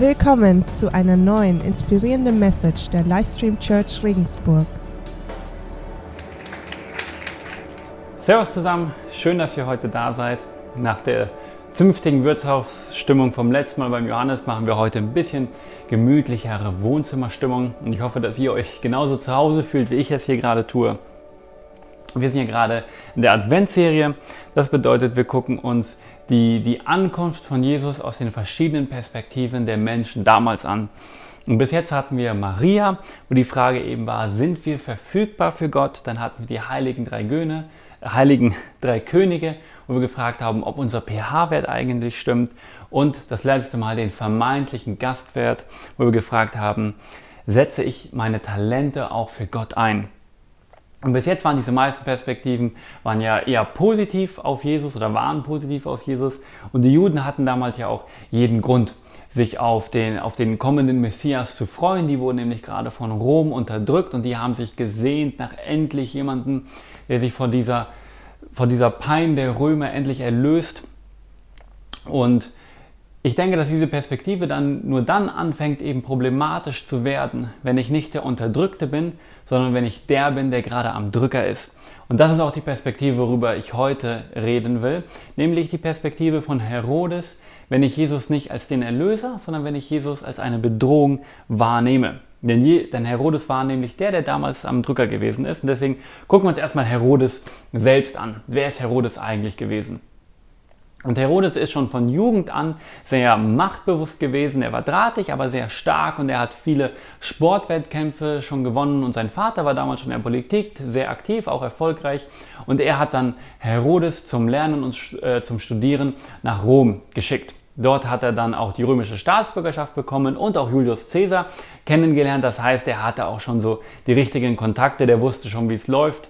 Willkommen zu einer neuen inspirierenden Message der Livestream Church Regensburg. Servus zusammen, schön, dass ihr heute da seid. Nach der zünftigen Wirtshausstimmung vom letzten Mal beim Johannes machen wir heute ein bisschen gemütlichere Wohnzimmerstimmung und ich hoffe, dass ihr euch genauso zu Hause fühlt, wie ich es hier gerade tue. Wir sind hier gerade in der Adventserie. Das bedeutet, wir gucken uns die, die Ankunft von Jesus aus den verschiedenen Perspektiven der Menschen damals an. Und bis jetzt hatten wir Maria, wo die Frage eben war, sind wir verfügbar für Gott? Dann hatten wir die heiligen drei, Göne, heiligen drei Könige, wo wir gefragt haben, ob unser pH-Wert eigentlich stimmt. Und das letzte Mal den vermeintlichen Gastwert, wo wir gefragt haben, setze ich meine Talente auch für Gott ein? Und bis jetzt waren diese meisten Perspektiven waren ja eher positiv auf Jesus oder waren positiv auf Jesus. Und die Juden hatten damals ja auch jeden Grund, sich auf den, auf den kommenden Messias zu freuen. Die wurden nämlich gerade von Rom unterdrückt und die haben sich gesehnt nach endlich jemandem, der sich von dieser, von dieser Pein der Römer endlich erlöst. Und ich denke, dass diese Perspektive dann nur dann anfängt, eben problematisch zu werden, wenn ich nicht der Unterdrückte bin, sondern wenn ich der bin, der gerade am Drücker ist. Und das ist auch die Perspektive, worüber ich heute reden will, nämlich die Perspektive von Herodes, wenn ich Jesus nicht als den Erlöser, sondern wenn ich Jesus als eine Bedrohung wahrnehme. Denn, je, denn Herodes war nämlich der, der damals am Drücker gewesen ist. Und deswegen gucken wir uns erstmal Herodes selbst an. Wer ist Herodes eigentlich gewesen? Und Herodes ist schon von Jugend an sehr machtbewusst gewesen. Er war drahtig, aber sehr stark und er hat viele Sportwettkämpfe schon gewonnen. Und sein Vater war damals schon in der Politik sehr aktiv, auch erfolgreich. Und er hat dann Herodes zum Lernen und äh, zum Studieren nach Rom geschickt. Dort hat er dann auch die römische Staatsbürgerschaft bekommen und auch Julius Caesar kennengelernt. Das heißt, er hatte auch schon so die richtigen Kontakte, der wusste schon, wie es läuft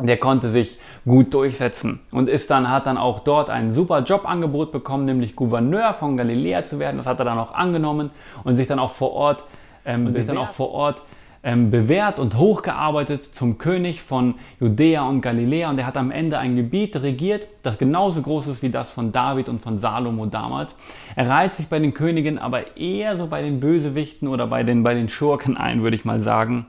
der konnte sich gut durchsetzen und ist dann, hat dann auch dort ein super Jobangebot bekommen, nämlich Gouverneur von Galiläa zu werden. Das hat er dann auch angenommen und sich dann auch vor Ort, ähm, sich dann auch vor Ort ähm, bewährt und hochgearbeitet zum König von Judäa und Galiläa. Und er hat am Ende ein Gebiet regiert, das genauso groß ist wie das von David und von Salomo damals. Er reiht sich bei den Königen aber eher so bei den Bösewichten oder bei den, bei den Schurken ein, würde ich mal sagen.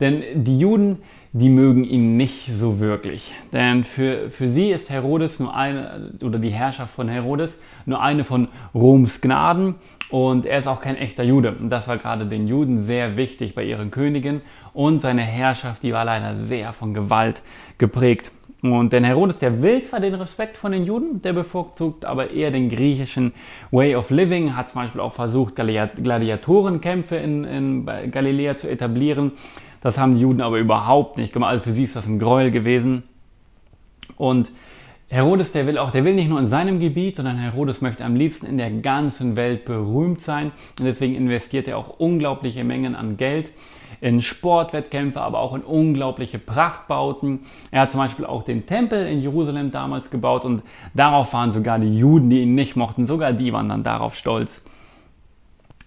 Denn die Juden, die mögen ihn nicht so wirklich. Denn für, für sie ist Herodes nur eine, oder die Herrschaft von Herodes, nur eine von Roms Gnaden und er ist auch kein echter Jude. Und das war gerade den Juden sehr wichtig bei ihren Königen und seine Herrschaft, die war leider sehr von Gewalt geprägt. Und denn Herodes, der will zwar den Respekt von den Juden, der bevorzugt aber eher den griechischen Way of Living, hat zum Beispiel auch versucht, Gladiatorenkämpfe in, in Galiläa zu etablieren das haben die Juden aber überhaupt nicht gemacht. Also für sie ist das ein Gräuel gewesen. Und Herodes, der will auch, der will nicht nur in seinem Gebiet, sondern Herodes möchte am liebsten in der ganzen Welt berühmt sein. Und deswegen investiert er auch unglaubliche Mengen an Geld in Sportwettkämpfe, aber auch in unglaubliche Prachtbauten. Er hat zum Beispiel auch den Tempel in Jerusalem damals gebaut und darauf waren sogar die Juden, die ihn nicht mochten, sogar die waren dann darauf stolz.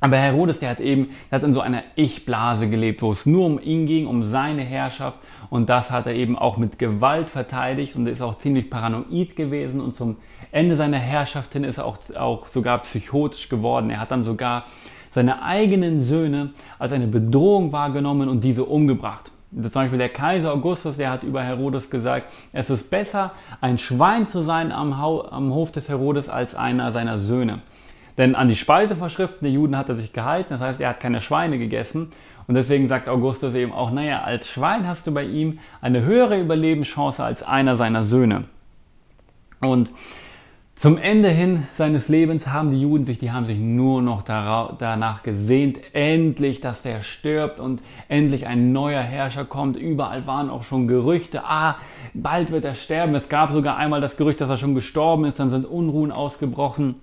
Aber Herodes, der hat eben, der hat in so einer Ich-Blase gelebt, wo es nur um ihn ging, um seine Herrschaft. Und das hat er eben auch mit Gewalt verteidigt und ist auch ziemlich paranoid gewesen. Und zum Ende seiner Herrschaft hin ist er auch, auch sogar psychotisch geworden. Er hat dann sogar seine eigenen Söhne als eine Bedrohung wahrgenommen und diese umgebracht. Zum Beispiel der Kaiser Augustus, der hat über Herodes gesagt, es ist besser, ein Schwein zu sein am, am Hof des Herodes als einer seiner Söhne. Denn an die Speisevorschriften der Juden hat er sich gehalten, das heißt, er hat keine Schweine gegessen. Und deswegen sagt Augustus eben auch, naja, als Schwein hast du bei ihm eine höhere Überlebenschance als einer seiner Söhne. Und zum Ende hin seines Lebens haben die Juden sich, die haben sich nur noch danach gesehnt, endlich, dass der stirbt und endlich ein neuer Herrscher kommt. Überall waren auch schon Gerüchte, ah, bald wird er sterben. Es gab sogar einmal das Gerücht, dass er schon gestorben ist, dann sind Unruhen ausgebrochen.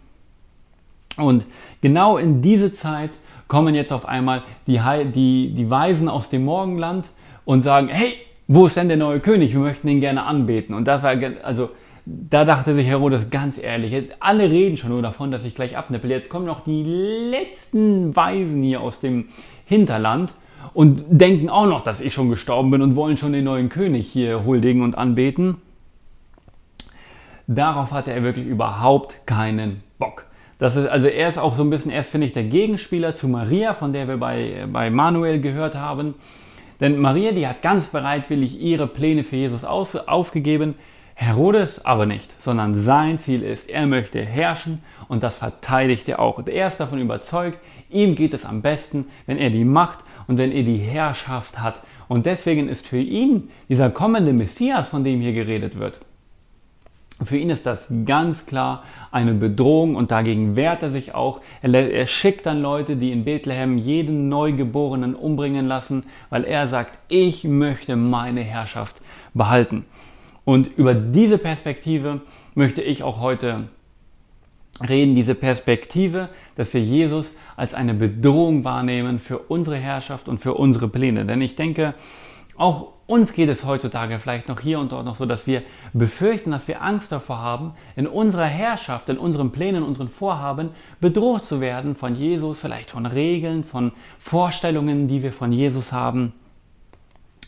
Und genau in diese Zeit kommen jetzt auf einmal die, die, die Weisen aus dem Morgenland und sagen, hey, wo ist denn der neue König? Wir möchten ihn gerne anbeten. Und das war, also, da dachte sich Herodes ganz ehrlich, jetzt alle reden schon nur davon, dass ich gleich abnippel. Jetzt kommen noch die letzten Weisen hier aus dem Hinterland und denken auch noch, dass ich schon gestorben bin und wollen schon den neuen König hier huldigen und anbeten. Darauf hatte er wirklich überhaupt keinen Bock. Das ist, also er ist auch so ein bisschen erst, finde ich, der Gegenspieler zu Maria, von der wir bei, bei Manuel gehört haben. Denn Maria, die hat ganz bereitwillig ihre Pläne für Jesus aus, aufgegeben. Herodes aber nicht, sondern sein Ziel ist, er möchte herrschen und das verteidigt er auch. Und er ist davon überzeugt, ihm geht es am besten, wenn er die Macht und wenn er die Herrschaft hat. Und deswegen ist für ihn dieser kommende Messias, von dem hier geredet wird, für ihn ist das ganz klar eine Bedrohung und dagegen wehrt er sich auch. Er, er, schickt dann Leute, die in Bethlehem jeden Neugeborenen umbringen lassen, weil er sagt, ich möchte meine Herrschaft behalten. Und über diese Perspektive möchte ich auch heute reden, diese Perspektive, dass wir Jesus als eine Bedrohung wahrnehmen für unsere Herrschaft und für unsere Pläne. Denn ich denke, auch uns geht es heutzutage vielleicht noch hier und dort noch so, dass wir befürchten, dass wir Angst davor haben, in unserer Herrschaft, in unseren Plänen, in unseren Vorhaben bedroht zu werden von Jesus, vielleicht von Regeln, von Vorstellungen, die wir von Jesus haben.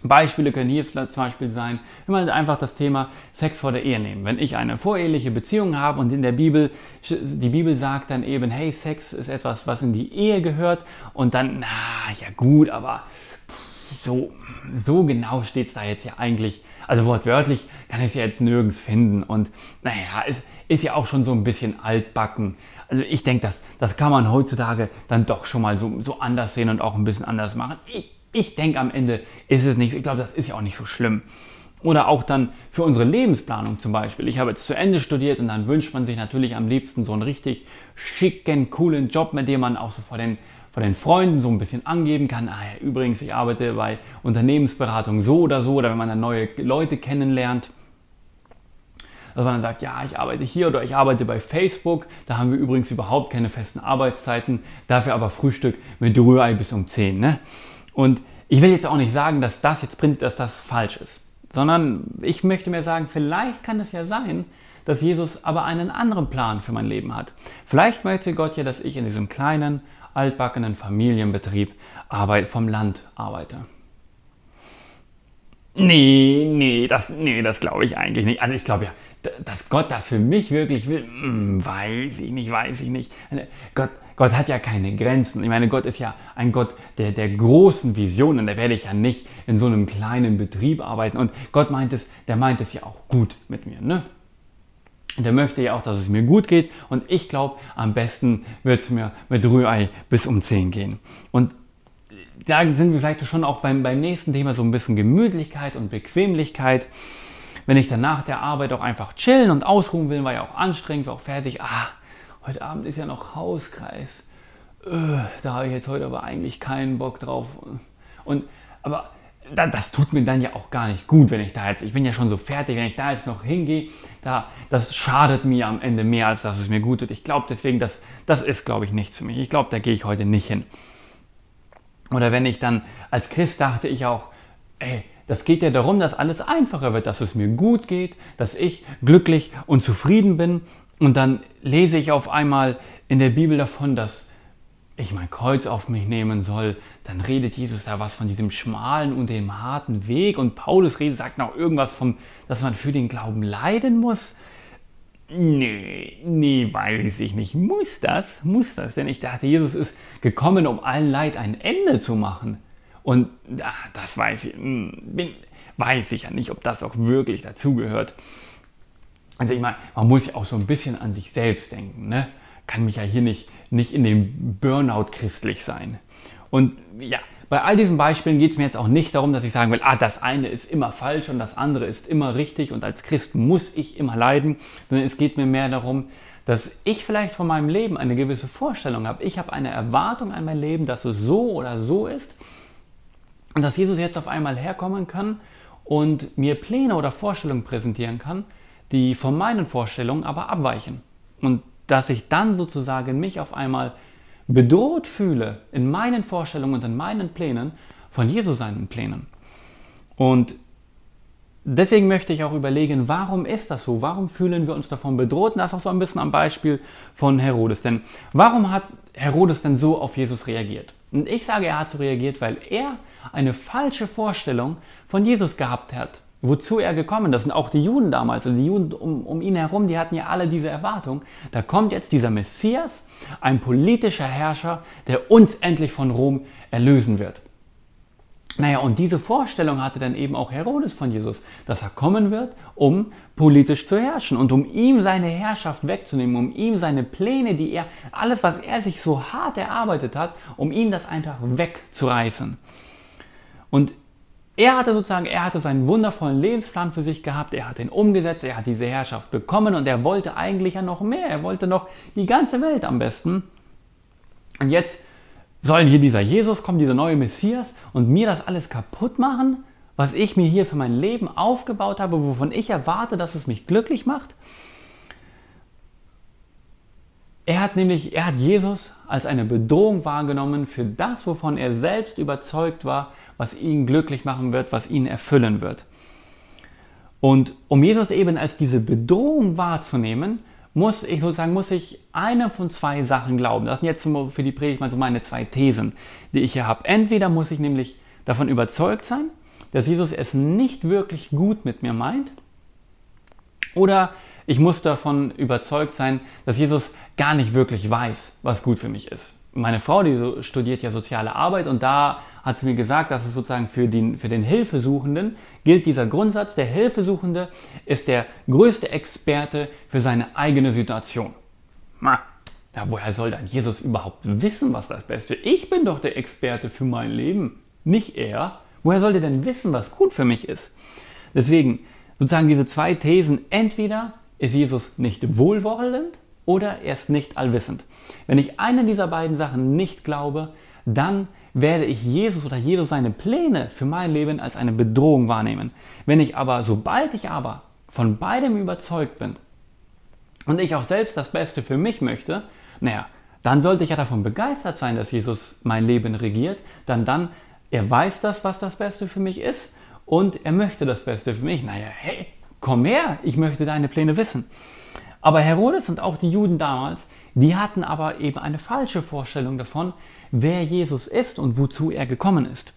Beispiele können hier zum Beispiel sein, wenn man einfach das Thema Sex vor der Ehe nehmen. Wenn ich eine voreheliche Beziehung habe und in der Bibel, die Bibel sagt dann eben, hey, Sex ist etwas, was in die Ehe gehört und dann, na ja gut, aber so, so genau steht es da jetzt ja eigentlich. Also wortwörtlich kann ich es ja jetzt nirgends finden. Und naja, es ist ja auch schon so ein bisschen altbacken. Also ich denke, das, das kann man heutzutage dann doch schon mal so, so anders sehen und auch ein bisschen anders machen. Ich, ich denke, am Ende ist es nicht, ich glaube, das ist ja auch nicht so schlimm. Oder auch dann für unsere Lebensplanung zum Beispiel. Ich habe jetzt zu Ende studiert und dann wünscht man sich natürlich am liebsten so einen richtig schicken, coolen Job, mit dem man auch so vor den bei den Freunden so ein bisschen angeben kann, ah ja, übrigens, ich arbeite bei Unternehmensberatung so oder so, oder wenn man dann neue Leute kennenlernt, dass man dann sagt, ja, ich arbeite hier oder ich arbeite bei Facebook, da haben wir übrigens überhaupt keine festen Arbeitszeiten, dafür aber Frühstück mit Rührei bis um 10. Ne? Und ich will jetzt auch nicht sagen, dass das jetzt dass das falsch ist, sondern ich möchte mir sagen, vielleicht kann es ja sein, dass Jesus aber einen anderen Plan für mein Leben hat. Vielleicht möchte Gott ja, dass ich in diesem kleinen, altbackenen Familienbetrieb Arbeit vom Land arbeite. Nee, nee, das, nee, das glaube ich eigentlich nicht. Also ich glaube ja, dass Gott das für mich wirklich will, hm, weiß ich nicht, weiß ich nicht. Gott, Gott hat ja keine Grenzen. Ich meine, Gott ist ja ein Gott der, der großen Visionen. Da werde ich ja nicht in so einem kleinen Betrieb arbeiten. Und Gott meint es, der meint es ja auch gut mit mir. Ne? Der möchte ja auch, dass es mir gut geht und ich glaube, am besten wird es mir mit Rührei bis um 10 gehen. Und da sind wir vielleicht schon auch beim, beim nächsten Thema so ein bisschen Gemütlichkeit und Bequemlichkeit. Wenn ich dann nach der Arbeit auch einfach chillen und ausruhen will, war ja auch anstrengend, war auch fertig. Ah, heute Abend ist ja noch Hauskreis. Öh, da habe ich jetzt heute aber eigentlich keinen Bock drauf. Und, aber das tut mir dann ja auch gar nicht gut, wenn ich da jetzt, ich bin ja schon so fertig, wenn ich da jetzt noch hingehe, da, das schadet mir am Ende mehr, als dass es mir gut tut. Ich glaube deswegen, das, das ist, glaube ich, nichts für mich. Ich glaube, da gehe ich heute nicht hin. Oder wenn ich dann, als Christ dachte ich auch, ey, das geht ja darum, dass alles einfacher wird, dass es mir gut geht, dass ich glücklich und zufrieden bin. Und dann lese ich auf einmal in der Bibel davon, dass ich mein Kreuz auf mich nehmen soll, dann redet Jesus da was von diesem schmalen und dem harten Weg und Paulus redet, sagt noch irgendwas vom, dass man für den Glauben leiden muss. Nee, nee, weiß ich nicht. Muss das? Muss das? Denn ich dachte, Jesus ist gekommen, um allen Leid ein Ende zu machen. Und ach, das weiß ich, hm, bin, weiß ich ja nicht, ob das auch wirklich dazugehört. Also ich meine, man muss ja auch so ein bisschen an sich selbst denken. Ne? Kann mich ja hier nicht, nicht in dem Burnout christlich sein. Und ja, bei all diesen Beispielen geht es mir jetzt auch nicht darum, dass ich sagen will, ah, das eine ist immer falsch und das andere ist immer richtig und als Christ muss ich immer leiden, sondern es geht mir mehr darum, dass ich vielleicht von meinem Leben eine gewisse Vorstellung habe. Ich habe eine Erwartung an mein Leben, dass es so oder so ist und dass Jesus jetzt auf einmal herkommen kann und mir Pläne oder Vorstellungen präsentieren kann, die von meinen Vorstellungen aber abweichen. Und dass ich dann sozusagen mich auf einmal bedroht fühle in meinen Vorstellungen und in meinen Plänen von Jesus seinen Plänen. Und deswegen möchte ich auch überlegen, warum ist das so? Warum fühlen wir uns davon bedroht? Und das auch so ein bisschen am Beispiel von Herodes. Denn warum hat Herodes denn so auf Jesus reagiert? Und ich sage, er hat so reagiert, weil er eine falsche Vorstellung von Jesus gehabt hat. Wozu er gekommen ist. Und auch die Juden damals, also die Juden um, um ihn herum, die hatten ja alle diese Erwartung. Da kommt jetzt dieser Messias, ein politischer Herrscher, der uns endlich von Rom erlösen wird. Naja, und diese Vorstellung hatte dann eben auch Herodes von Jesus, dass er kommen wird, um politisch zu herrschen und um ihm seine Herrschaft wegzunehmen, um ihm seine Pläne, die er, alles, was er sich so hart erarbeitet hat, um ihm das einfach wegzureißen. Und er hatte sozusagen, er hatte seinen wundervollen Lebensplan für sich gehabt, er hat ihn umgesetzt, er hat diese Herrschaft bekommen und er wollte eigentlich ja noch mehr, er wollte noch die ganze Welt am besten. Und jetzt soll hier dieser Jesus kommen, dieser neue Messias und mir das alles kaputt machen, was ich mir hier für mein Leben aufgebaut habe, wovon ich erwarte, dass es mich glücklich macht? Er hat nämlich, er hat Jesus als eine Bedrohung wahrgenommen für das, wovon er selbst überzeugt war, was ihn glücklich machen wird, was ihn erfüllen wird. Und um Jesus eben als diese Bedrohung wahrzunehmen, muss ich sozusagen, muss ich eine von zwei Sachen glauben. Das sind jetzt für die Predigt mal so meine zwei Thesen, die ich hier habe. Entweder muss ich nämlich davon überzeugt sein, dass Jesus es nicht wirklich gut mit mir meint, oder ich muss davon überzeugt sein, dass Jesus gar nicht wirklich weiß, was gut für mich ist. Meine Frau, die studiert ja soziale Arbeit und da hat sie mir gesagt, dass es sozusagen für den, für den Hilfesuchenden gilt dieser Grundsatz, der Hilfesuchende ist der größte Experte für seine eigene Situation. Na, ja, woher soll dann Jesus überhaupt wissen, was das Beste ist? Ich bin doch der Experte für mein Leben, nicht er. Woher soll er denn wissen, was gut für mich ist? Deswegen sozusagen diese zwei Thesen, entweder ist Jesus nicht wohlwollend oder er ist nicht allwissend. Wenn ich eine dieser beiden Sachen nicht glaube, dann werde ich Jesus oder Jesus seine Pläne für mein Leben als eine Bedrohung wahrnehmen. Wenn ich aber, sobald ich aber von beidem überzeugt bin und ich auch selbst das Beste für mich möchte, naja, dann sollte ich ja davon begeistert sein, dass Jesus mein Leben regiert, dann dann, er weiß das, was das Beste für mich ist und er möchte das Beste für mich. Naja, hey, komm her, ich möchte deine Pläne wissen. Aber Herodes und auch die Juden damals, die hatten aber eben eine falsche Vorstellung davon, wer Jesus ist und wozu er gekommen ist.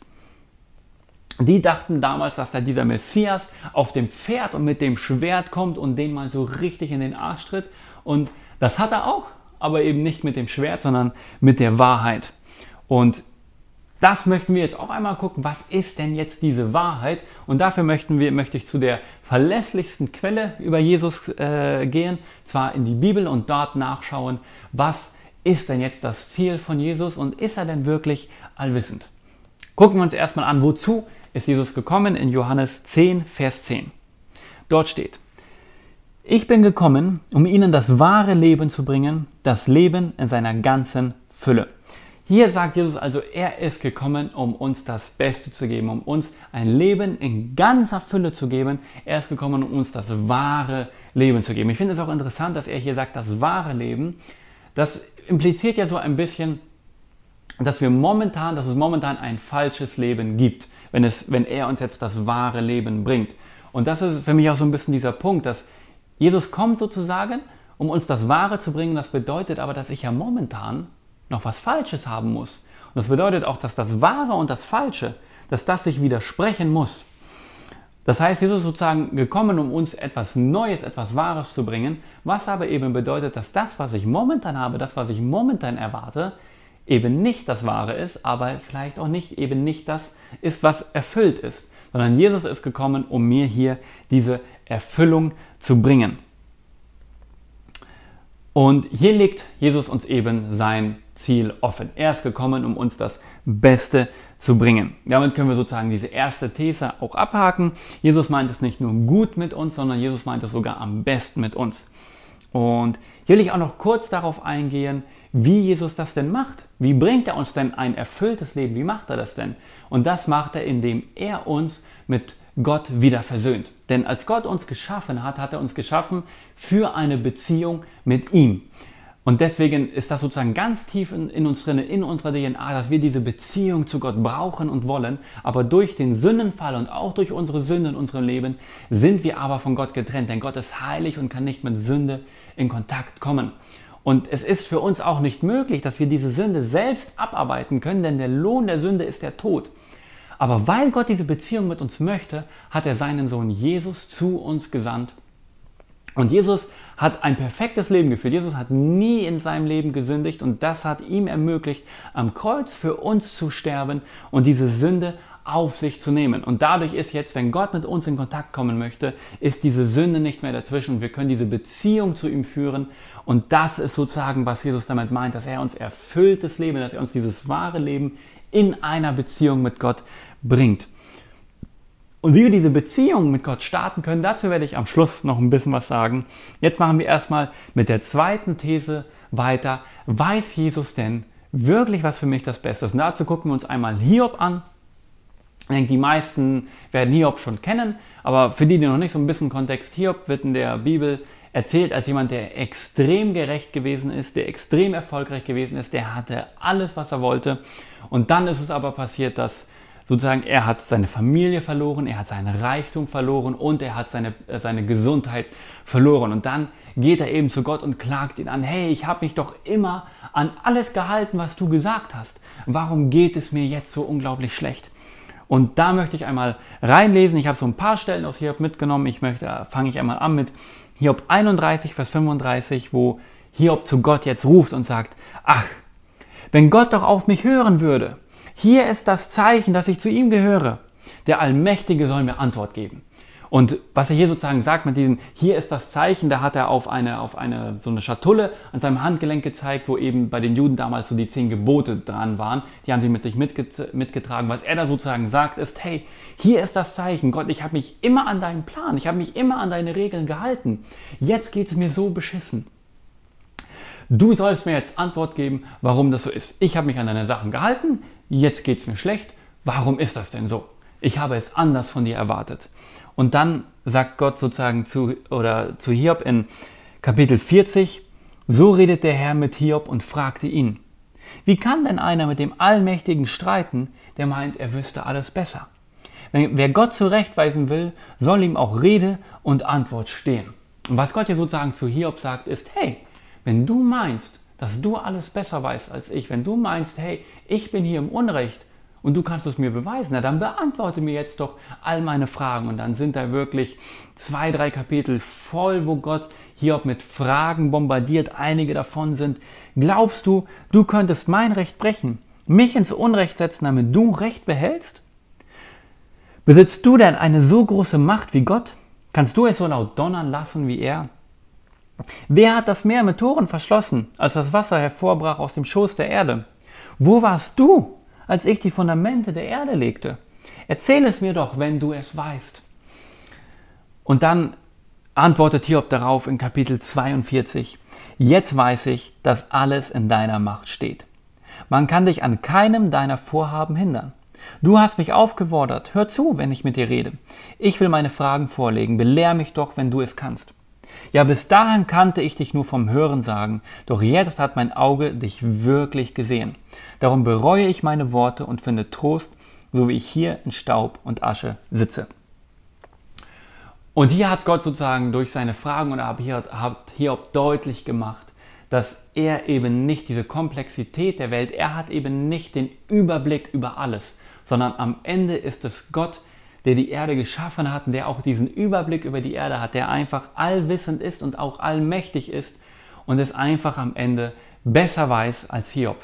Die dachten damals, dass da dieser Messias auf dem Pferd und mit dem Schwert kommt und den mal so richtig in den Arsch tritt. Und das hat er auch, aber eben nicht mit dem Schwert, sondern mit der Wahrheit. Und das möchten wir jetzt auch einmal gucken, was ist denn jetzt diese Wahrheit? Und dafür möchten wir, möchte ich zu der verlässlichsten Quelle über Jesus äh, gehen, zwar in die Bibel und dort nachschauen, was ist denn jetzt das Ziel von Jesus und ist er denn wirklich allwissend? Gucken wir uns erstmal an, wozu ist Jesus gekommen in Johannes 10, Vers 10. Dort steht, ich bin gekommen, um ihnen das wahre Leben zu bringen, das Leben in seiner ganzen Fülle. Hier sagt Jesus also, er ist gekommen, um uns das Beste zu geben, um uns ein Leben in ganzer Fülle zu geben. Er ist gekommen, um uns das wahre Leben zu geben. Ich finde es auch interessant, dass er hier sagt, das wahre Leben. Das impliziert ja so ein bisschen, dass wir momentan, dass es momentan ein falsches Leben gibt, wenn, es, wenn er uns jetzt das wahre Leben bringt. Und das ist für mich auch so ein bisschen dieser Punkt, dass Jesus kommt sozusagen, um uns das Wahre zu bringen. Das bedeutet aber, dass ich ja momentan noch was Falsches haben muss. Und das bedeutet auch, dass das Wahre und das Falsche, dass das sich widersprechen muss. Das heißt, Jesus ist sozusagen gekommen, um uns etwas Neues, etwas Wahres zu bringen, was aber eben bedeutet, dass das, was ich momentan habe, das, was ich momentan erwarte, eben nicht das Wahre ist, aber vielleicht auch nicht eben nicht das ist, was erfüllt ist, sondern Jesus ist gekommen, um mir hier diese Erfüllung zu bringen. Und hier legt Jesus uns eben sein Ziel offen. Er ist gekommen, um uns das Beste zu bringen. Damit können wir sozusagen diese erste These auch abhaken. Jesus meint es nicht nur gut mit uns, sondern Jesus meint es sogar am besten mit uns. Und hier will ich auch noch kurz darauf eingehen, wie Jesus das denn macht. Wie bringt er uns denn ein erfülltes Leben? Wie macht er das denn? Und das macht er, indem er uns mit Gott wieder versöhnt. Denn als Gott uns geschaffen hat, hat er uns geschaffen für eine Beziehung mit ihm. Und deswegen ist das sozusagen ganz tief in, in, uns drin, in unserer DNA, dass wir diese Beziehung zu Gott brauchen und wollen. Aber durch den Sündenfall und auch durch unsere Sünde in unserem Leben sind wir aber von Gott getrennt. Denn Gott ist heilig und kann nicht mit Sünde in Kontakt kommen. Und es ist für uns auch nicht möglich, dass wir diese Sünde selbst abarbeiten können, denn der Lohn der Sünde ist der Tod. Aber weil Gott diese Beziehung mit uns möchte, hat er seinen Sohn Jesus zu uns gesandt. Und Jesus hat ein perfektes Leben geführt. Jesus hat nie in seinem Leben gesündigt und das hat ihm ermöglicht, am Kreuz für uns zu sterben und diese Sünde auf sich zu nehmen. Und dadurch ist jetzt, wenn Gott mit uns in Kontakt kommen möchte, ist diese Sünde nicht mehr dazwischen. Wir können diese Beziehung zu ihm führen. Und das ist sozusagen, was Jesus damit meint, dass er uns erfülltes Leben, dass er uns dieses wahre Leben in einer Beziehung mit Gott bringt. Und wie wir diese Beziehung mit Gott starten können, dazu werde ich am Schluss noch ein bisschen was sagen. Jetzt machen wir erstmal mit der zweiten These weiter. Weiß Jesus denn wirklich, was für mich das Beste ist? Und dazu gucken wir uns einmal Hiob an. Ich denke, die meisten werden Hiob schon kennen, aber für die, die noch nicht so ein bisschen Kontext, Hiob wird in der Bibel erzählt als jemand, der extrem gerecht gewesen ist, der extrem erfolgreich gewesen ist, der hatte alles, was er wollte. Und dann ist es aber passiert, dass sozusagen er hat seine Familie verloren, er hat seinen Reichtum verloren und er hat seine, äh, seine Gesundheit verloren. Und dann geht er eben zu Gott und klagt ihn an, hey, ich habe mich doch immer an alles gehalten, was du gesagt hast. Warum geht es mir jetzt so unglaublich schlecht? Und da möchte ich einmal reinlesen. Ich habe so ein paar Stellen aus Hiob mitgenommen. Ich möchte, äh, fange ich einmal an mit Hiob 31, Vers 35, wo Hiob zu Gott jetzt ruft und sagt, ach, wenn Gott doch auf mich hören würde. Hier ist das Zeichen, dass ich zu ihm gehöre. Der Allmächtige soll mir Antwort geben. Und was er hier sozusagen sagt mit diesem, hier ist das Zeichen, da hat er auf eine, auf eine, so eine Schatulle an seinem Handgelenk gezeigt, wo eben bei den Juden damals so die zehn Gebote dran waren. Die haben sie mit sich mitgetragen. Was er da sozusagen sagt, ist, hey, hier ist das Zeichen. Gott, ich habe mich immer an deinen Plan, ich habe mich immer an deine Regeln gehalten. Jetzt geht es mir so beschissen. Du sollst mir jetzt Antwort geben, warum das so ist. Ich habe mich an deine Sachen gehalten, jetzt geht es mir schlecht. Warum ist das denn so? Ich habe es anders von dir erwartet. Und dann sagt Gott sozusagen zu, oder zu Hiob in Kapitel 40, so redet der Herr mit Hiob und fragte ihn, wie kann denn einer mit dem Allmächtigen streiten, der meint, er wüsste alles besser? Wer Gott zurechtweisen will, soll ihm auch Rede und Antwort stehen. Und was Gott hier sozusagen zu Hiob sagt, ist, hey, wenn du meinst, dass du alles besser weißt als ich, wenn du meinst, hey, ich bin hier im Unrecht, und du kannst es mir beweisen, na dann beantworte mir jetzt doch all meine Fragen. Und dann sind da wirklich zwei, drei Kapitel voll, wo Gott Hiob mit Fragen bombardiert. Einige davon sind, glaubst du, du könntest mein Recht brechen, mich ins Unrecht setzen, damit du Recht behältst? Besitzt du denn eine so große Macht wie Gott? Kannst du es so laut donnern lassen wie er? Wer hat das Meer mit Toren verschlossen, als das Wasser hervorbrach aus dem Schoß der Erde? Wo warst du, als ich die Fundamente der Erde legte. Erzähl es mir doch, wenn du es weißt. Und dann antwortet Hiob darauf in Kapitel 42, jetzt weiß ich, dass alles in deiner Macht steht. Man kann dich an keinem deiner Vorhaben hindern. Du hast mich aufgefordert, hör zu, wenn ich mit dir rede. Ich will meine Fragen vorlegen, belehr mich doch, wenn du es kannst. Ja, bis dahin kannte ich dich nur vom Hören sagen, doch jetzt hat mein Auge dich wirklich gesehen. Darum bereue ich meine Worte und finde Trost, so wie ich hier in Staub und Asche sitze. Und hier hat Gott sozusagen durch seine Fragen und hat Hiob deutlich gemacht, dass er eben nicht diese Komplexität der Welt, er hat eben nicht den Überblick über alles, sondern am Ende ist es Gott, der die Erde geschaffen hat und der auch diesen Überblick über die Erde hat, der einfach allwissend ist und auch allmächtig ist und es einfach am Ende besser weiß als Hiob.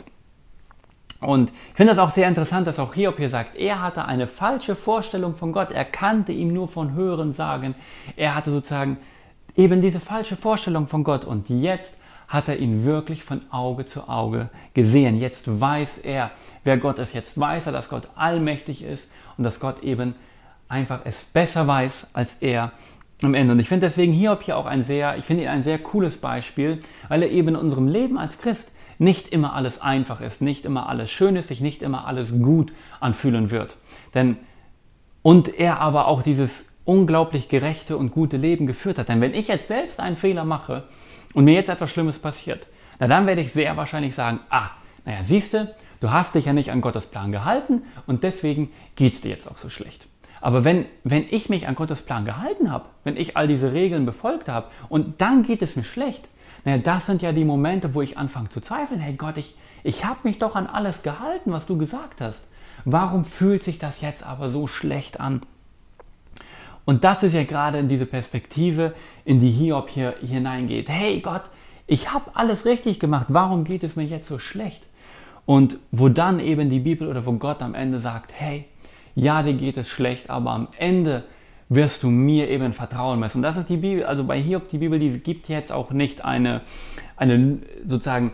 Und ich finde das auch sehr interessant, dass auch Hiob hier sagt, er hatte eine falsche Vorstellung von Gott, er kannte ihm nur von Hören sagen, er hatte sozusagen eben diese falsche Vorstellung von Gott und jetzt hat er ihn wirklich von Auge zu Auge gesehen. Jetzt weiß er, wer Gott ist. Jetzt weiß er, dass Gott allmächtig ist und dass Gott eben einfach es besser weiß als er am Ende. Und ich finde deswegen Hiob hier auch ein sehr, ich finde ihn ein sehr cooles Beispiel, weil er eben in unserem Leben als Christ nicht immer alles einfach ist, nicht immer alles schön ist, sich nicht immer alles gut anfühlen wird. Denn und er aber auch dieses unglaublich gerechte und gute Leben geführt hat. Denn wenn ich jetzt selbst einen Fehler mache und mir jetzt etwas Schlimmes passiert, na dann werde ich sehr wahrscheinlich sagen, ah, naja, siehst du, du hast dich ja nicht an Gottes Plan gehalten und deswegen geht es dir jetzt auch so schlecht. Aber wenn, wenn ich mich an Gottes Plan gehalten habe, wenn ich all diese Regeln befolgt habe und dann geht es mir schlecht, naja, das sind ja die Momente, wo ich anfange zu zweifeln. Hey Gott, ich, ich habe mich doch an alles gehalten, was du gesagt hast. Warum fühlt sich das jetzt aber so schlecht an? Und das ist ja gerade in diese Perspektive, in die Hiob hier hineingeht. Hey Gott, ich habe alles richtig gemacht. Warum geht es mir jetzt so schlecht? Und wo dann eben die Bibel oder wo Gott am Ende sagt, hey, ja, dir geht es schlecht, aber am Ende wirst du mir eben vertrauen müssen. Und das ist die Bibel, also bei Hiob, die Bibel, die gibt jetzt auch nicht eine, eine sozusagen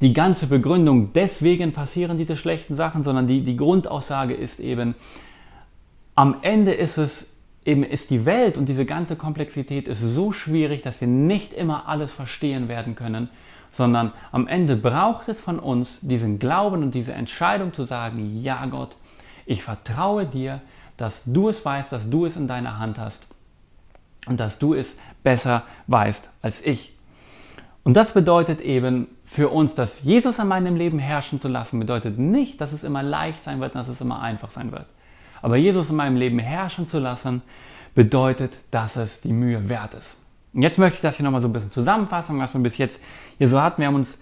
die ganze Begründung, deswegen passieren diese schlechten Sachen, sondern die, die Grundaussage ist eben, am Ende ist es eben, ist die Welt und diese ganze Komplexität ist so schwierig, dass wir nicht immer alles verstehen werden können, sondern am Ende braucht es von uns diesen Glauben und diese Entscheidung zu sagen, ja Gott, ich vertraue dir, dass du es weißt, dass du es in deiner Hand hast und dass du es besser weißt als ich. Und das bedeutet eben für uns, dass Jesus in meinem Leben herrschen zu lassen, bedeutet nicht, dass es immer leicht sein wird, dass es immer einfach sein wird. Aber Jesus in meinem Leben herrschen zu lassen, bedeutet, dass es die Mühe wert ist. Und jetzt möchte ich das hier nochmal so ein bisschen zusammenfassen, was wir bis jetzt hier so hatten. Wir haben uns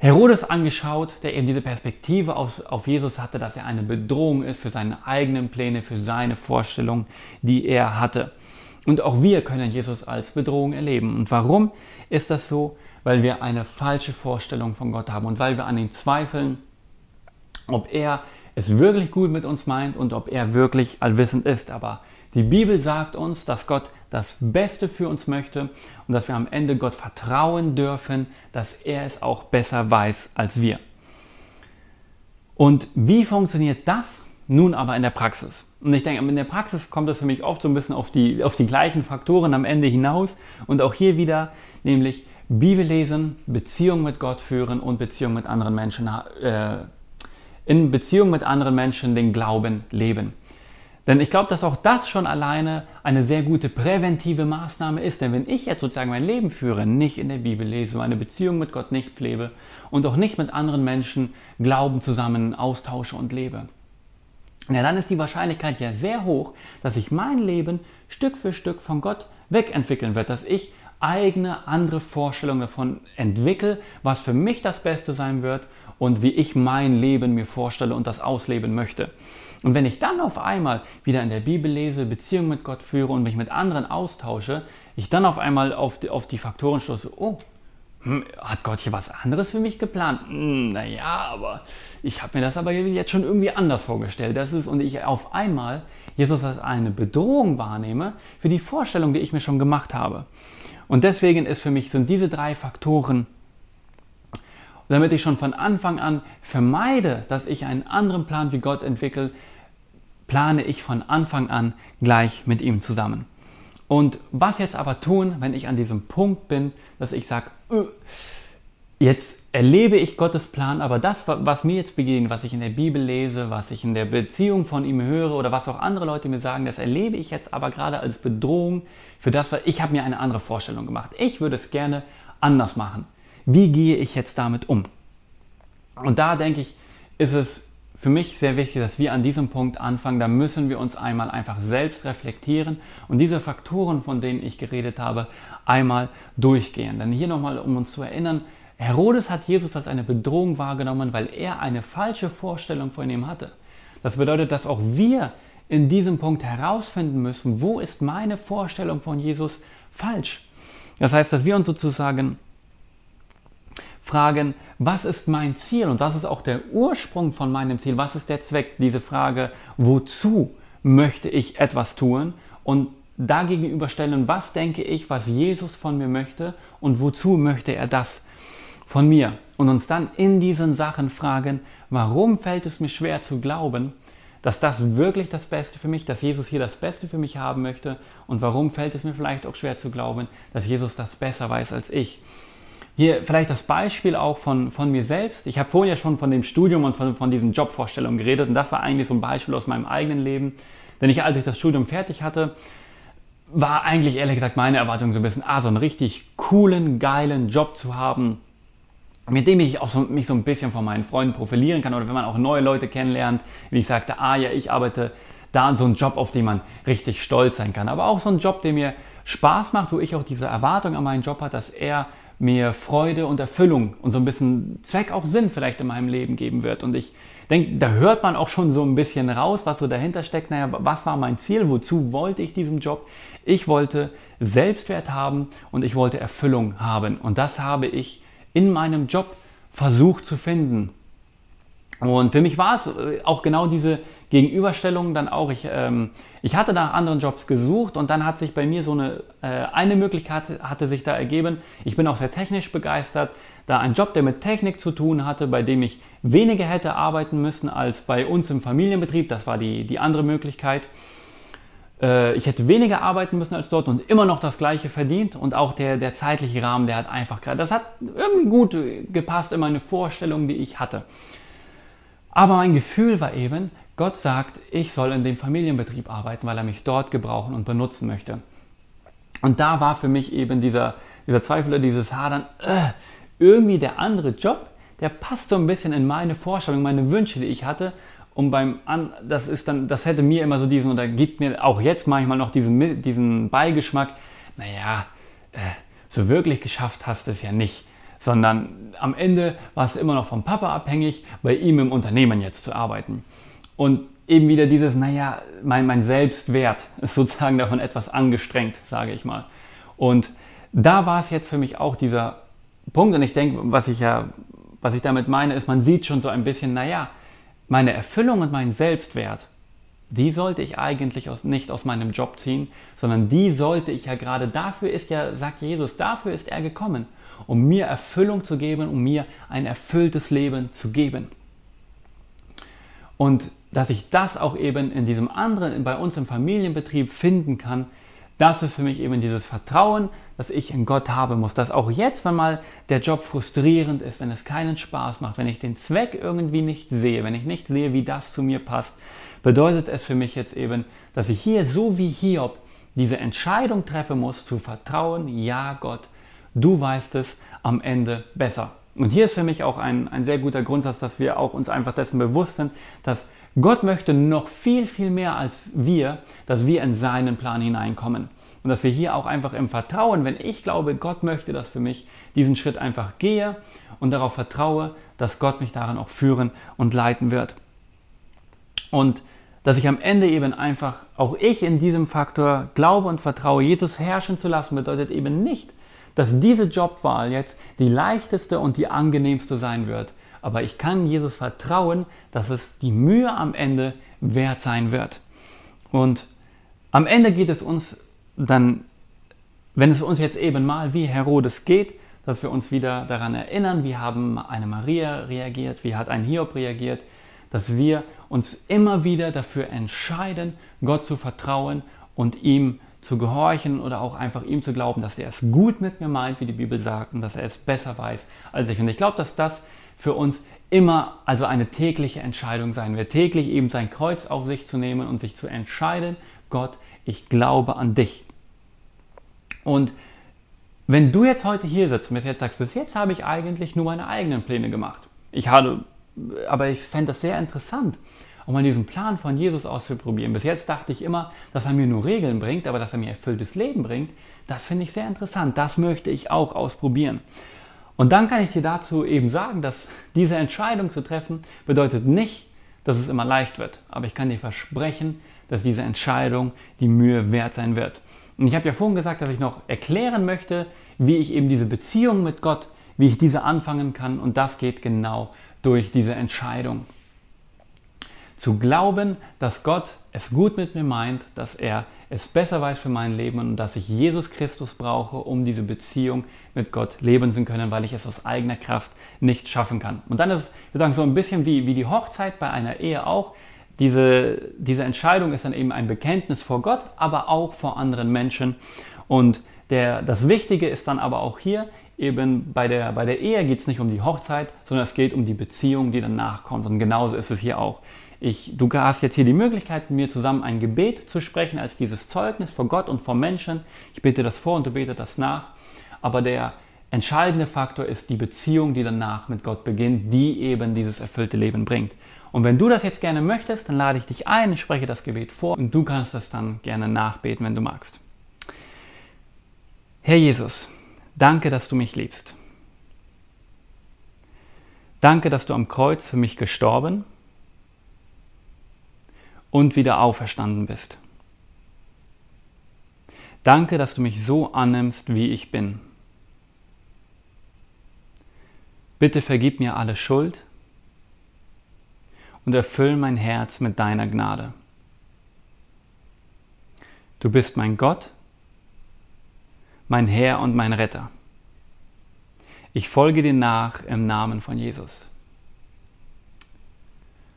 Herodes angeschaut, der eben diese Perspektive auf, auf Jesus hatte, dass er eine Bedrohung ist für seine eigenen Pläne, für seine Vorstellungen, die er hatte. Und auch wir können Jesus als Bedrohung erleben. Und warum ist das so? Weil wir eine falsche Vorstellung von Gott haben und weil wir an ihn zweifeln, ob er es wirklich gut mit uns meint und ob er wirklich allwissend ist. Aber die Bibel sagt uns, dass Gott das Beste für uns möchte und dass wir am Ende Gott vertrauen dürfen, dass er es auch besser weiß als wir. Und wie funktioniert das nun aber in der Praxis? Und ich denke, in der Praxis kommt es für mich oft so ein bisschen auf die, auf die gleichen Faktoren am Ende hinaus. Und auch hier wieder, nämlich Bibel lesen, Beziehung mit Gott führen und Beziehung mit anderen Menschen, äh, in Beziehung mit anderen Menschen den Glauben leben. Denn ich glaube, dass auch das schon alleine eine sehr gute präventive Maßnahme ist. Denn wenn ich jetzt sozusagen mein Leben führe, nicht in der Bibel lese, meine Beziehung mit Gott nicht pflege und auch nicht mit anderen Menschen Glauben zusammen austausche und lebe, ja, dann ist die Wahrscheinlichkeit ja sehr hoch, dass sich mein Leben Stück für Stück von Gott wegentwickeln wird, dass ich eigene andere Vorstellungen davon entwickle, was für mich das Beste sein wird und wie ich mein Leben mir vorstelle und das ausleben möchte. Und wenn ich dann auf einmal wieder in der Bibel lese, Beziehung mit Gott führe und mich mit anderen austausche, ich dann auf einmal auf die, auf die Faktoren stoße, oh, hm, hat Gott hier was anderes für mich geplant? Hm, naja, aber ich habe mir das aber jetzt schon irgendwie anders vorgestellt. Das ist, und ich auf einmal Jesus als eine Bedrohung wahrnehme für die Vorstellung, die ich mir schon gemacht habe. Und deswegen ist für mich, sind diese drei Faktoren, damit ich schon von Anfang an vermeide, dass ich einen anderen Plan wie Gott entwickle, plane ich von Anfang an gleich mit ihm zusammen. Und was jetzt aber tun, wenn ich an diesem Punkt bin, dass ich sage, äh, jetzt erlebe ich Gottes Plan, aber das, was mir jetzt begegnet, was ich in der Bibel lese, was ich in der Beziehung von ihm höre oder was auch andere Leute mir sagen, das erlebe ich jetzt aber gerade als Bedrohung für das, was ich habe mir eine andere Vorstellung gemacht. Ich würde es gerne anders machen. Wie gehe ich jetzt damit um? Und da denke ich, ist es für mich sehr wichtig, dass wir an diesem Punkt anfangen. Da müssen wir uns einmal einfach selbst reflektieren und diese Faktoren, von denen ich geredet habe, einmal durchgehen. Denn hier nochmal, um uns zu erinnern, Herodes hat Jesus als eine Bedrohung wahrgenommen, weil er eine falsche Vorstellung von ihm hatte. Das bedeutet, dass auch wir in diesem Punkt herausfinden müssen, wo ist meine Vorstellung von Jesus falsch. Das heißt, dass wir uns sozusagen fragen, was ist mein Ziel und was ist auch der Ursprung von meinem Ziel, was ist der Zweck, diese Frage, wozu möchte ich etwas tun? Und dagegen stellen, was denke ich, was Jesus von mir möchte und wozu möchte er das von mir? Und uns dann in diesen Sachen fragen, warum fällt es mir schwer zu glauben, dass das wirklich das Beste für mich, dass Jesus hier das Beste für mich haben möchte? Und warum fällt es mir vielleicht auch schwer zu glauben, dass Jesus das besser weiß als ich. Hier vielleicht das Beispiel auch von, von mir selbst. Ich habe vorhin ja schon von dem Studium und von, von diesen Jobvorstellungen geredet und das war eigentlich so ein Beispiel aus meinem eigenen Leben. Denn ich, als ich das Studium fertig hatte, war eigentlich ehrlich gesagt meine Erwartung so ein bisschen, ah, so einen richtig coolen, geilen Job zu haben, mit dem ich auch so, mich so ein bisschen von meinen Freunden profilieren kann oder wenn man auch neue Leute kennenlernt, wie ich sagte, ah ja, ich arbeite da so ein Job, auf den man richtig stolz sein kann. Aber auch so ein Job, der mir Spaß macht, wo ich auch diese Erwartung an meinen Job habe, dass er mir Freude und Erfüllung und so ein bisschen Zweck auch Sinn vielleicht in meinem Leben geben wird. Und ich denke, da hört man auch schon so ein bisschen raus, was so dahinter steckt. Naja, was war mein Ziel? Wozu wollte ich diesen Job? Ich wollte Selbstwert haben und ich wollte Erfüllung haben. Und das habe ich in meinem Job versucht zu finden. Und für mich war es äh, auch genau diese Gegenüberstellung dann auch. Ich, ähm, ich hatte nach anderen Jobs gesucht und dann hat sich bei mir so eine, äh, eine Möglichkeit hatte sich da ergeben. Ich bin auch sehr technisch begeistert. Da ein Job, der mit Technik zu tun hatte, bei dem ich weniger hätte arbeiten müssen als bei uns im Familienbetrieb. Das war die, die andere Möglichkeit. Äh, ich hätte weniger arbeiten müssen als dort und immer noch das gleiche verdient. Und auch der, der zeitliche Rahmen, der hat einfach gerade, das hat irgendwie gut gepasst in meine Vorstellung, die ich hatte. Aber mein Gefühl war eben, Gott sagt, ich soll in dem Familienbetrieb arbeiten, weil er mich dort gebrauchen und benutzen möchte. Und da war für mich eben dieser, dieser Zweifel oder dieses Hadern, äh, irgendwie der andere Job, der passt so ein bisschen in meine Vorstellung, meine Wünsche, die ich hatte. Und beim An das ist dann, das hätte mir immer so diesen oder gibt mir auch jetzt manchmal noch diesen, diesen Beigeschmack, naja, äh, so wirklich geschafft hast du es ja nicht sondern am Ende war es immer noch vom Papa abhängig, bei ihm im Unternehmen jetzt zu arbeiten. Und eben wieder dieses, naja, mein, mein Selbstwert ist sozusagen davon etwas angestrengt, sage ich mal. Und da war es jetzt für mich auch dieser Punkt, und ich denke, was ich ja, was ich damit meine, ist, man sieht schon so ein bisschen, naja, meine Erfüllung und mein Selbstwert, die sollte ich eigentlich aus, nicht aus meinem Job ziehen, sondern die sollte ich ja gerade, dafür ist ja, sagt Jesus, dafür ist er gekommen, um mir Erfüllung zu geben, um mir ein erfülltes Leben zu geben. Und dass ich das auch eben in diesem anderen, bei uns im Familienbetrieb finden kann, das ist für mich eben dieses Vertrauen, das ich in Gott haben muss. Dass auch jetzt, wenn mal der Job frustrierend ist, wenn es keinen Spaß macht, wenn ich den Zweck irgendwie nicht sehe, wenn ich nicht sehe, wie das zu mir passt, bedeutet es für mich jetzt eben, dass ich hier so wie Hiob diese Entscheidung treffen muss, zu vertrauen, ja Gott, du weißt es am Ende besser. Und hier ist für mich auch ein, ein sehr guter Grundsatz, dass wir auch uns einfach dessen bewusst sind, dass Gott möchte noch viel, viel mehr als wir, dass wir in seinen Plan hineinkommen. Und dass wir hier auch einfach im Vertrauen, wenn ich glaube, Gott möchte das für mich, diesen Schritt einfach gehe und darauf vertraue, dass Gott mich daran auch führen und leiten wird. Und dass ich am Ende eben einfach, auch ich in diesem Faktor glaube und vertraue, Jesus herrschen zu lassen, bedeutet eben nicht, dass diese Jobwahl jetzt die leichteste und die angenehmste sein wird. Aber ich kann Jesus vertrauen, dass es die Mühe am Ende wert sein wird. Und am Ende geht es uns dann, wenn es uns jetzt eben mal wie Herodes geht, dass wir uns wieder daran erinnern, wie haben eine Maria reagiert, wie hat ein Hiob reagiert, dass wir uns immer wieder dafür entscheiden, Gott zu vertrauen und ihm zu gehorchen oder auch einfach ihm zu glauben, dass er es gut mit mir meint, wie die Bibel sagt, und dass er es besser weiß als ich. Und ich glaube, dass das für uns immer also eine tägliche Entscheidung sein wird, täglich eben sein Kreuz auf sich zu nehmen und sich zu entscheiden, Gott, ich glaube an dich. Und wenn du jetzt heute hier sitzt und mir jetzt sagst, bis jetzt habe ich eigentlich nur meine eigenen Pläne gemacht. Ich habe, aber ich fände das sehr interessant, um mal diesen Plan von Jesus auszuprobieren. Bis jetzt dachte ich immer, dass er mir nur Regeln bringt, aber dass er mir erfülltes Leben bringt, das finde ich sehr interessant. Das möchte ich auch ausprobieren. Und dann kann ich dir dazu eben sagen, dass diese Entscheidung zu treffen bedeutet nicht, dass es immer leicht wird. Aber ich kann dir versprechen, dass diese Entscheidung die Mühe wert sein wird. Und ich habe ja vorhin gesagt, dass ich noch erklären möchte, wie ich eben diese Beziehung mit Gott, wie ich diese anfangen kann. Und das geht genau durch diese Entscheidung. Zu glauben, dass Gott es gut mit mir meint, dass er es besser weiß für mein Leben und dass ich Jesus Christus brauche, um diese Beziehung mit Gott leben zu können, weil ich es aus eigener Kraft nicht schaffen kann. Und dann ist wir sagen so ein bisschen wie, wie die Hochzeit bei einer Ehe auch. Diese, diese Entscheidung ist dann eben ein Bekenntnis vor Gott, aber auch vor anderen Menschen. Und der, das Wichtige ist dann aber auch hier, eben bei der, bei der Ehe geht es nicht um die Hochzeit, sondern es geht um die Beziehung, die danach kommt. Und genauso ist es hier auch. Ich, du hast jetzt hier die Möglichkeit, mit mir zusammen ein Gebet zu sprechen als dieses Zeugnis vor Gott und vor Menschen. Ich bete das vor und du betest das nach. Aber der, entscheidende Faktor ist die Beziehung, die danach mit Gott beginnt, die eben dieses erfüllte Leben bringt. Und wenn du das jetzt gerne möchtest, dann lade ich dich ein, spreche das Gebet vor und du kannst das dann gerne nachbeten, wenn du magst. Herr Jesus, danke, dass du mich liebst. Danke, dass du am Kreuz für mich gestorben und wieder auferstanden bist. Danke, dass du mich so annimmst, wie ich bin. Bitte vergib mir alle Schuld und erfüll mein Herz mit deiner Gnade. Du bist mein Gott, mein Herr und mein Retter. Ich folge dir nach im Namen von Jesus.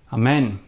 Amen.